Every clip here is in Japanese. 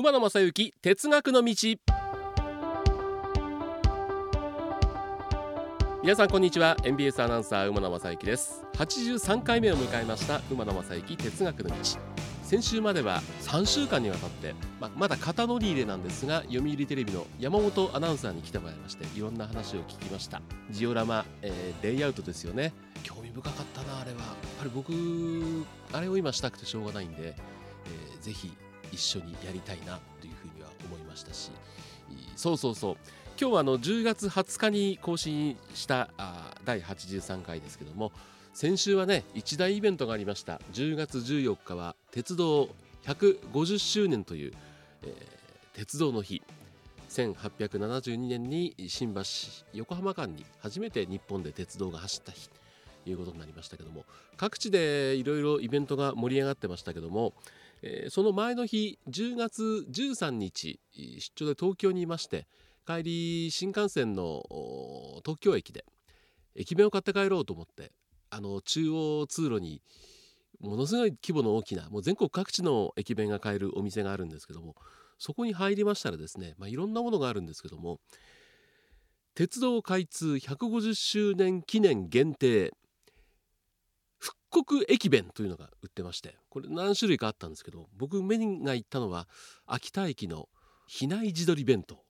馬野正幸哲学の道。皆さんこんにちは。NBS アナウンサー馬野正幸です。83回目を迎えました馬野正幸哲学の道。先週までは3週間にわたって、ままだ肩乗り入れなんですが読売テレビの山本アナウンサーに来てもらいましていろんな話を聞きました。ジオラマ、えー、レイアウトですよね。興味深かったなあれは。やっぱり僕あれを今したくてしょうがないんで、えー、ぜひ一緒にやりたいなというふうには思いましたしそうそうそう。今日はあの10月20日に更新したあ第83回ですけども先週はね一大イベントがありました。10月14日は鉄道150周年という、えー、鉄道の日。1872年に新橋横浜間に初めて日本で鉄道が走った日ということになりましたけども各地でいろいろイベントが盛り上がってましたけども、えー、その前の日10月13日出張で東京にいまして帰り新幹線の東京駅で駅弁を買って帰ろうと思ってあの中央通路にものすごい規模の大きなもう全国各地の駅弁が買えるお店があるんですけどもそこに入りましたらですね、まあ、いろんなものがあるんですけども鉄道開通150周年記念限定刻駅弁というのが売ってましてこれ何種類かあったんですけど僕目が行ったのは秋田駅の比内地鶏弁当。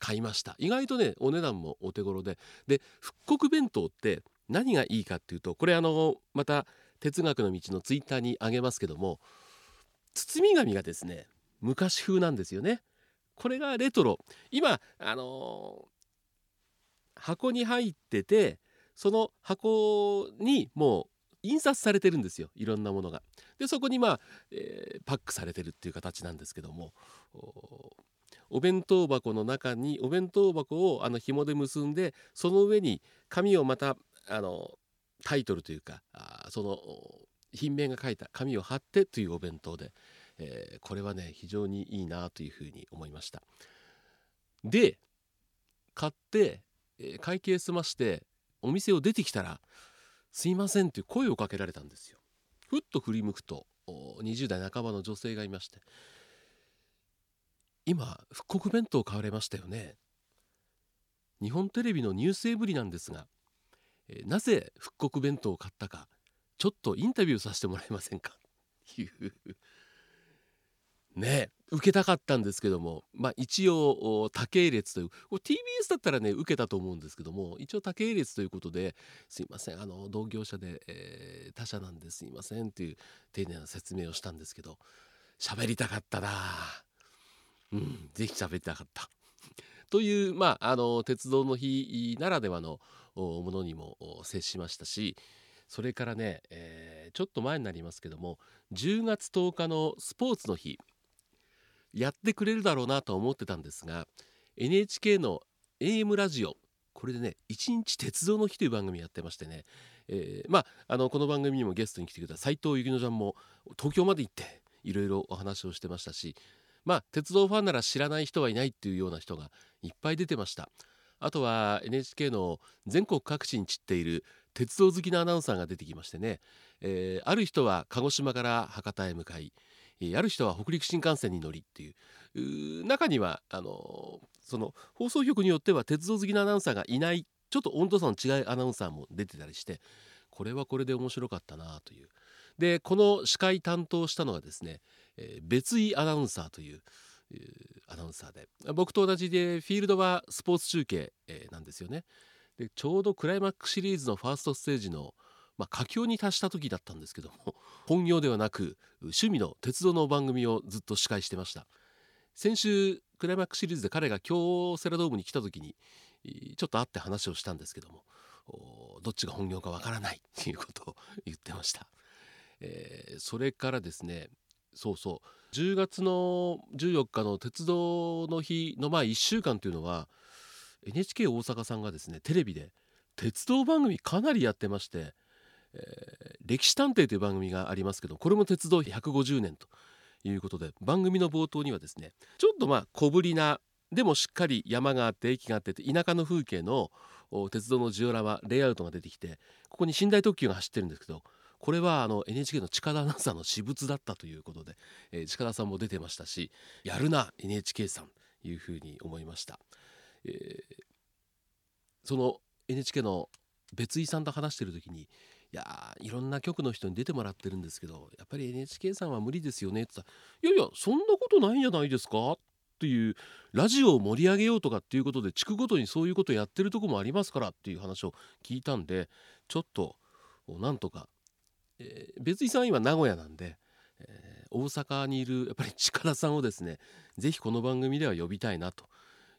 買いました。意外とねお値段もお手頃で。で復刻弁当って何がいいかっていうとこれあのまた哲学の道のツイッターにあげますけども包み紙がですね昔風なんですよね。これがレトロ。今あのー、箱に入っててその箱にもう印刷されてるんですよいろんなものが。でそこにまあ、えー、パックされてるっていう形なんですけどもお弁当箱の中にお弁当箱をあの紐で結んでその上に紙をまたあのタイトルというかあその品名が書いた紙を貼ってというお弁当で、えー、これはね非常にいいなというふうに思いました。で買って、会計済ましてお店を出てきたら「すいません」という声をかけられたんですよ。ふっと振り向くと20代半ばの女性がいまして今復刻弁当買われましたよね。日本テレビのニュースエブリなんですが、なぜ復刻弁当を買ったかちょっとインタビューさせてもらえませんか？いう。ね受けたかったんですけどもまあ一応他系列という TBS だったらね受けたと思うんですけども一応他系列ということですいませんあの同業者で、えー、他社なんですいませんという丁寧な説明をしたんですけど喋りたかったなうん、ぜひ喋りたかった。という、まあ、あの鉄道の日ならではのものにも接しましたしそれからね、えー、ちょっと前になりますけども10月10日のスポーツの日やってくれるだろうなと思ってたんですが NHK の AM ラジオこれでね「一日鉄道の日」という番組やってましてね、えー、まああのこの番組にもゲストに来てくれた斉藤幸乃ちゃんも東京まで行っていろいろお話をしてましたしまあ鉄道ファンなら知らない人はいないっていうような人がいっぱい出てました。あとは NHK の全国各地に散っている鉄道好きなアナウンサーが出てきましてね、えー、ある人は鹿児島から博多へ向かいある人は北陸新幹線に乗りっていう。中にはあのその放送局によっては鉄道好きなアナウンサーがいないちょっと温度差の違いアナウンサーも出てたりしてこれはこれで面白かったなという。でこの司会担当したのがですねえー、別井アナウンサーというアナウンサーで。僕と同じでフィールドはスポーツ中継、えー、なんですよね。でちょうどクライマックスシリーズのファーストステージのまあ、佳境に達した時だったんですけども 本業ではなく趣味の鉄道の番組をずっと司会してました。先週クライマックスシリーズで彼が京セラドームに来た時にちょっと会って話をしたんですけどもどっちが本業かわからない っていうことを言ってました、えー、それからですねそうそう10月の14日の鉄道の日の前1週間というのは NHK 大阪さんがですねテレビで鉄道番組かなりやってまして、えー、歴史探偵という番組がありますけどこれも鉄道150年ということで番組の冒頭にはですねちょっとまあ小ぶりなでもしっかり山があって駅があって田舎の風景の鉄道のジオラマレイアウトが出てきてここに寝台特急が走ってるんですけどこれはあの NHK の近田アナウンサーの私物だったということで、えー、近田さんも出てましたしやるな NHK さんいうふうに思いました、えー、その NHK の別井さんと話してる時にいやいろんな局の人に出てもらってるんですけどやっぱり NHK さんは無理ですよねって言ったら「いやいやそんなことないんじゃないですか?」っていうラジオを盛り上げようとかっていうことで地区ごとにそういうことをやってるとこもありますからっていう話を聞いたんでちょっとなんとか、えー、別井さん今名古屋なんで、えー、大阪にいるやっぱり 近田さんをですね是非この番組では呼びたいなと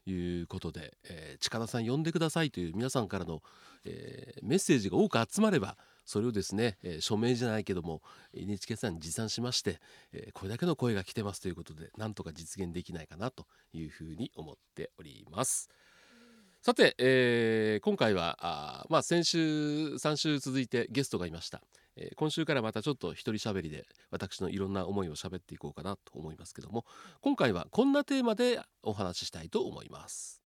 いうことで、えー、近田さん呼んでくださいという皆さんからの、えー、メッセージが多く集まればそれをですね、えー、署名じゃないけども NHK さんに持参しまして、えー、これだけの声が来てますということでなんとか実現できないかなというふうに思っております。さて、えー、今回はあ、まあ、先週3週続いてゲストがいました、えー、今週からまたちょっと一人喋りで私のいろんな思いを喋っていこうかなと思いますけども今回はこんなテーマでお話ししたいと思います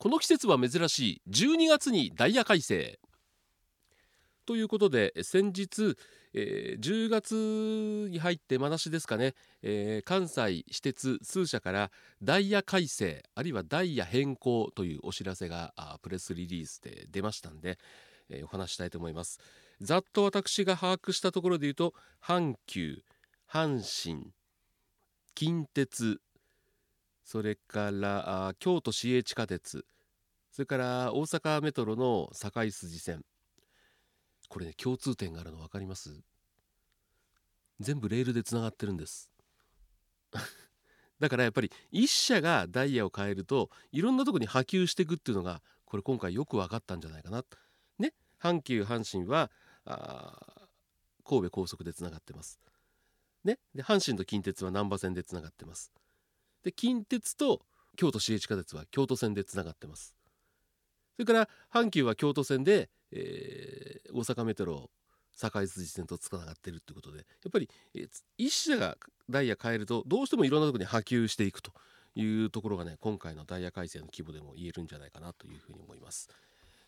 この季節は珍しい12月にダイヤ改正。ということで先日、えー、10月に入ってまなしですかね、えー、関西私鉄数社からダイヤ改正あるいはダイヤ変更というお知らせがプレスリリースで出ましたんで、えー、お話したいと思います。ざっと私が把握したところで言うと阪急阪神近鉄それから京都市営地下鉄。それから大阪メトロの堺筋線。これね共通点があるの分かります？全部レールでつながってるんです。だからやっぱり一社がダイヤを変えるといろんなとこに波及していくっていうのがこれ今回よく分かったんじゃないかな。ね阪急阪神は神戸高速でつながってます。ねで阪神と近鉄は難波線でつながってます。で近鉄と京都市営地下鉄は京都線でつながってますそれから阪急は京都線で、えー、大阪メトロ堺筋線とつながってるってことでやっぱり、えー、一社がダイヤ変えるとどうしてもいろんなところに波及していくというところがね今回のダイヤ改正の規模でも言えるんじゃないかなというふうに思います。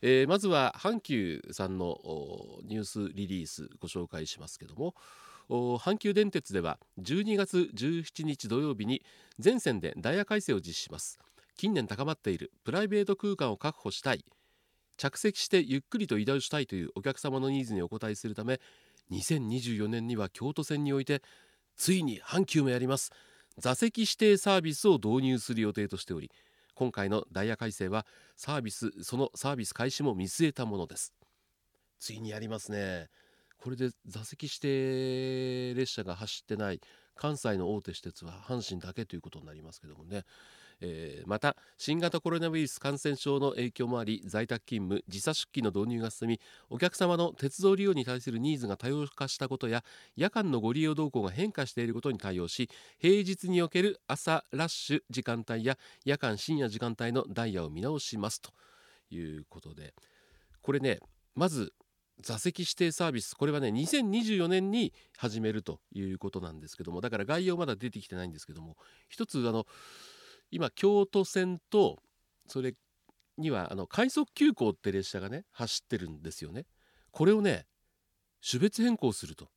えー、まずは阪急さんのニュースリリースご紹介しますけども阪急電鉄では12月17日土曜日に全線でダイヤ改正を実施します。近年高まっているプライベート空間を確保したい。着席してゆっくりと移動したいというお客様のニーズにお応えするため2024年には京都線においてついに阪急もやります。座席指定サービスを導入する予定としており今回のダイヤ改正はサービスそのサービス開始も見据えたものです。ついにやりますね。これで座席指定列車が走ってない関西の大手私鉄は阪神だけということになりますけどもね、えー、また新型コロナウイルス感染症の影響もあり在宅勤務時差出勤の導入が進みお客様の鉄道利用に対するニーズが多様化したことや夜間のご利用動向が変化していることに対応し平日における朝ラッシュ時間帯や夜間深夜時間帯のダイヤを見直しますということで。これねまず座席指定サービスこれはね2024年に始めるということなんですけどもだから概要まだ出てきてないんですけども一つあの今京都線とそれにはあの快速急行って列車がね走ってるんですよね。これをね種別変更すると。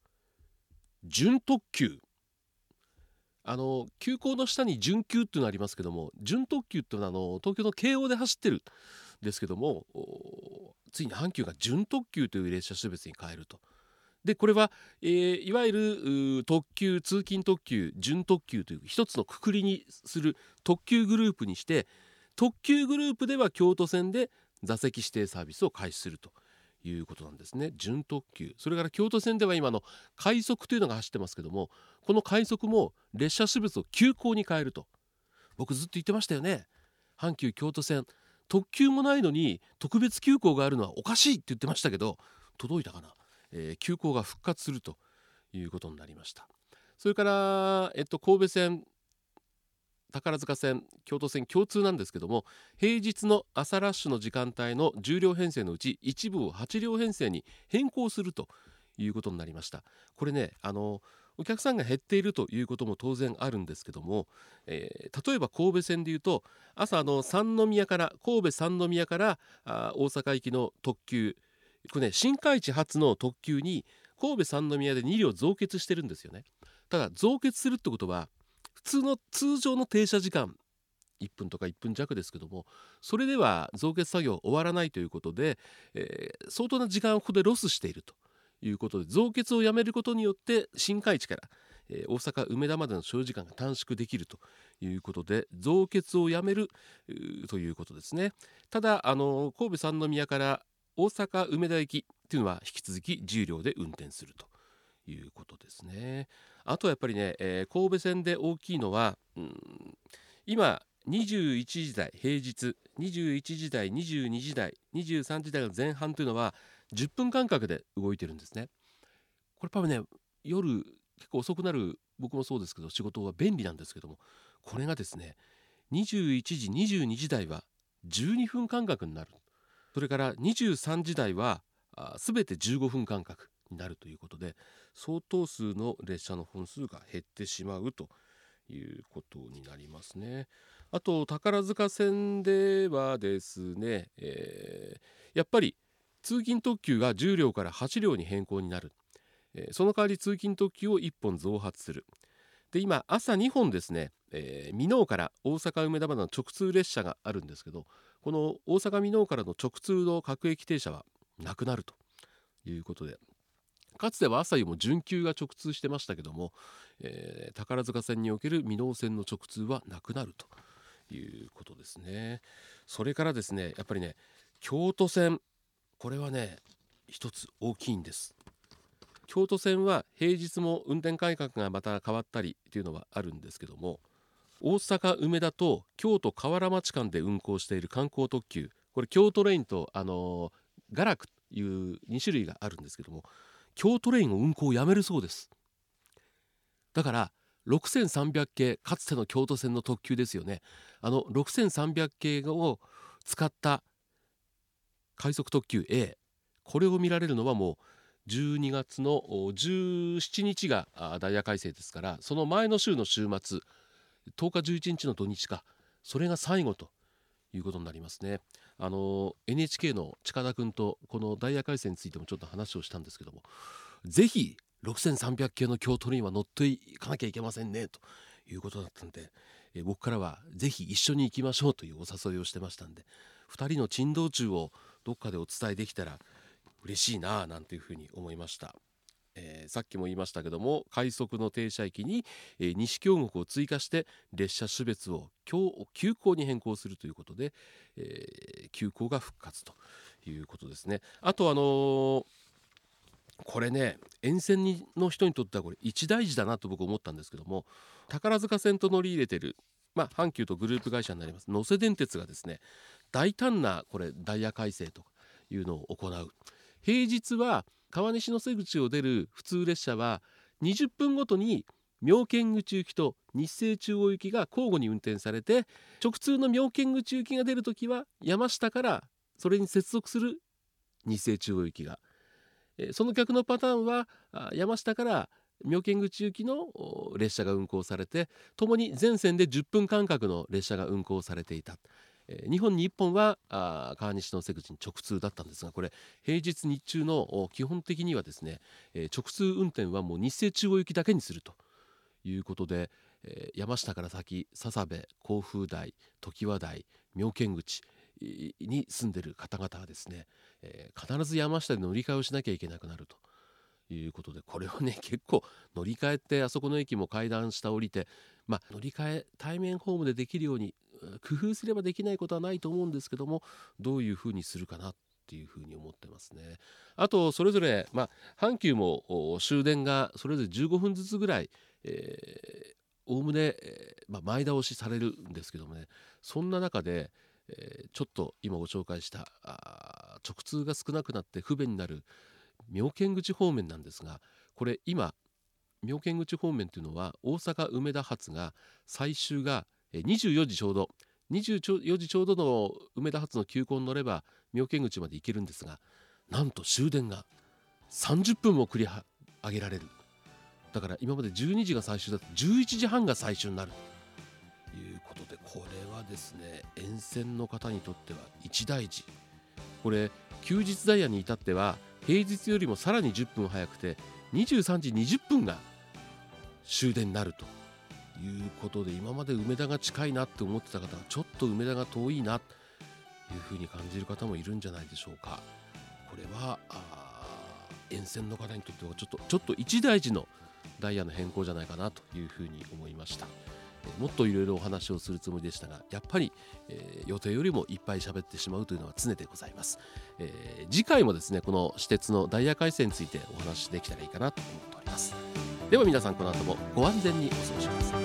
準特急。あの急行の下に準急っていうのありますけども準特急っていうのはあの東京の京王で走ってるんですけどもついに阪急が準特急という列車種別に変えると。でこれは、えー、いわゆる特急通勤特急準特急という一つのくくりにする特急グループにして特急グループでは京都線で座席指定サービスを開始するということなんですね。準特急。それから京都線では今の快速というのが走ってますけどもこの快速も列車種別を急行に変えると。僕ずっと言ってましたよね。阪急京都線特急もないのに特別急行があるのはおかしいって言ってましたけど届いたかな、えー、急行が復活するということになりました。それから、えっと、神戸線宝塚線京都線共通なんですけども平日の朝ラッシュの時間帯の10両編成のうち一部を8両編成に変更するということになりました。これねあのお客さんが減っているということも当然あるんですけども、えー、例えば神戸線でいうと朝の三宮から神戸三宮からあ大阪行きの特急、これね新海地発の特急に神戸三宮で2両増結してるんですよね。ただ増結するってことは普通の通常の停車時間1分とか1分弱ですけどもそれでは増結作業終わらないということで、えー、相当な時間をここでロスしていると。いうことで増結をやめることによって新海地から、えー、大阪梅田までの所要時間が短縮できるということで増結をやめるということですね。ただあの神戸三宮から大阪梅田駅というのは引き続き10両で運転するということですね。あとやっぱりね、えー、神戸線で大きいのは、うん、今21時台平日21時台22時台23時台の前半というのは10分間隔で動いてるんですねこれ多分ね夜結構遅くなる僕もそうですけど仕事は便利なんですけどもこれがですね21時22時台は12分間隔になるそれから23時台は全て15分間隔になるということで相当数の列車の本数が減ってしまうということになりますね。あと宝塚線ではですね、えー、やっぱり通勤特急が10両から8両に変更になる、えー、その代わり通勤特急を1本増発する。で今朝2本ですね、えー、箕面から大阪梅田までの直通列車があるんですけどこの大阪箕面からの直通の各駅停車はなくなるということで。かつては朝夕も準急が直通してましたけども、えー、宝塚線における箕面線の直通はなくなるということですね。それからですねやっぱりね京都線これはね一つ大きいんです。京都線は平日も運転改革がまた変わったりというのはあるんですけども大阪梅田と京都河原町間で運行している観光特急これ京都レインとあのー、ガラクという2種類があるんですけども京都レインを運行をやめるそうです。だから6300系かつての京都線の特急ですよね。あの6300系を使った快速特急 A これを見られるのはもう12月の17日がダイヤ改正ですからその前の週の週末10日11日の土日かそれが最後ということになりますね。あの NHK の近田君とこのダイヤ改正についてもちょっと話をしたんですけどもぜひ6300系の京都には乗っていかなきゃいけませんねということだったんで、僕からはぜひ一緒に行きましょうというお誘いをしてましたんで2人の珍道中をどっかでお伝えできたら嬉しいなあなんていうふうに思いました。えー、さっきも言いましたけども快速の停車駅に、えー、西京極を追加して列車種別を急行に変更するということで、えー、急行が復活ということですね。あとあのーこれね沿線にの人にとってはこれ一大事だなと僕思ったんですけども宝塚線と乗り入れてる、まあ、阪急とグループ会社になります能勢電鉄がですね大胆なこれダイヤ改正というのを行う平日は川西の瀬口を出る普通列車は20分ごとに妙見口行きと日清中央行きが交互に運転されて直通の妙見口行きが出るときは山下からそれに接続する日清中央行きがその逆のパターンは山下から妙見口行きの列車が運行されてともに全線で10分間隔の列車が運行されていた。日本に1本は川西の瀬口に直通だったんですがこれ平日日中の基本的にはですね直通運転はもう日清中央行きだけにするということで山下から先笹部甲府台常盤台妙見口に住んでる方々はですねえ、必ず山下で乗り換えをしなきゃいけなくなるということでこれをね 結構乗り換えてあそこの駅も階段下降りて、まあ、乗り換え対面ホームでできるように工夫すればできないことはないと思うんですけどもどういうふうにするかなっていうふうに思ってますね。あとそれぞれ、まあ、阪急も終電がそれぞれ15分ずつぐらい、えおおむね、まあ、前倒しされるんですけどもねそんな中で、え、ちょっと今ご紹介した直通が少なくなって不便になる妙見口方面なんですがこれ今妙見口方面というのは大阪梅田発が最終が24時ちょうど。24時ちょうどの梅田発の急行に乗れば妙見口まで行けるんですがなんと終電が30分も繰り上げられる。だから今まで12時が最終だと11時半が最終になる。ということでこれはですね沿線の方にとっては一大事。これ休日ダイヤに至っては平日よりもさらに10分早くて23時20分が終電になると。いうことで今まで梅田が近いなって思ってた方はちょっと梅田が遠いなというふうに感じる方もいるんじゃないでしょうか。これは沿線の方にとってはちょっとちょっと一大事のダイヤの変更じゃないかなというふうに思いました。もっといろいろお話をするつもりでしたがやっぱり、えー、予定よりもいっぱい喋ってしまうというのは常でございます、えー、次回もですねこの私鉄のダイヤ改正についてお話しできたらいいかなと思っております。では皆さんこの後もご安全にお過ごしください。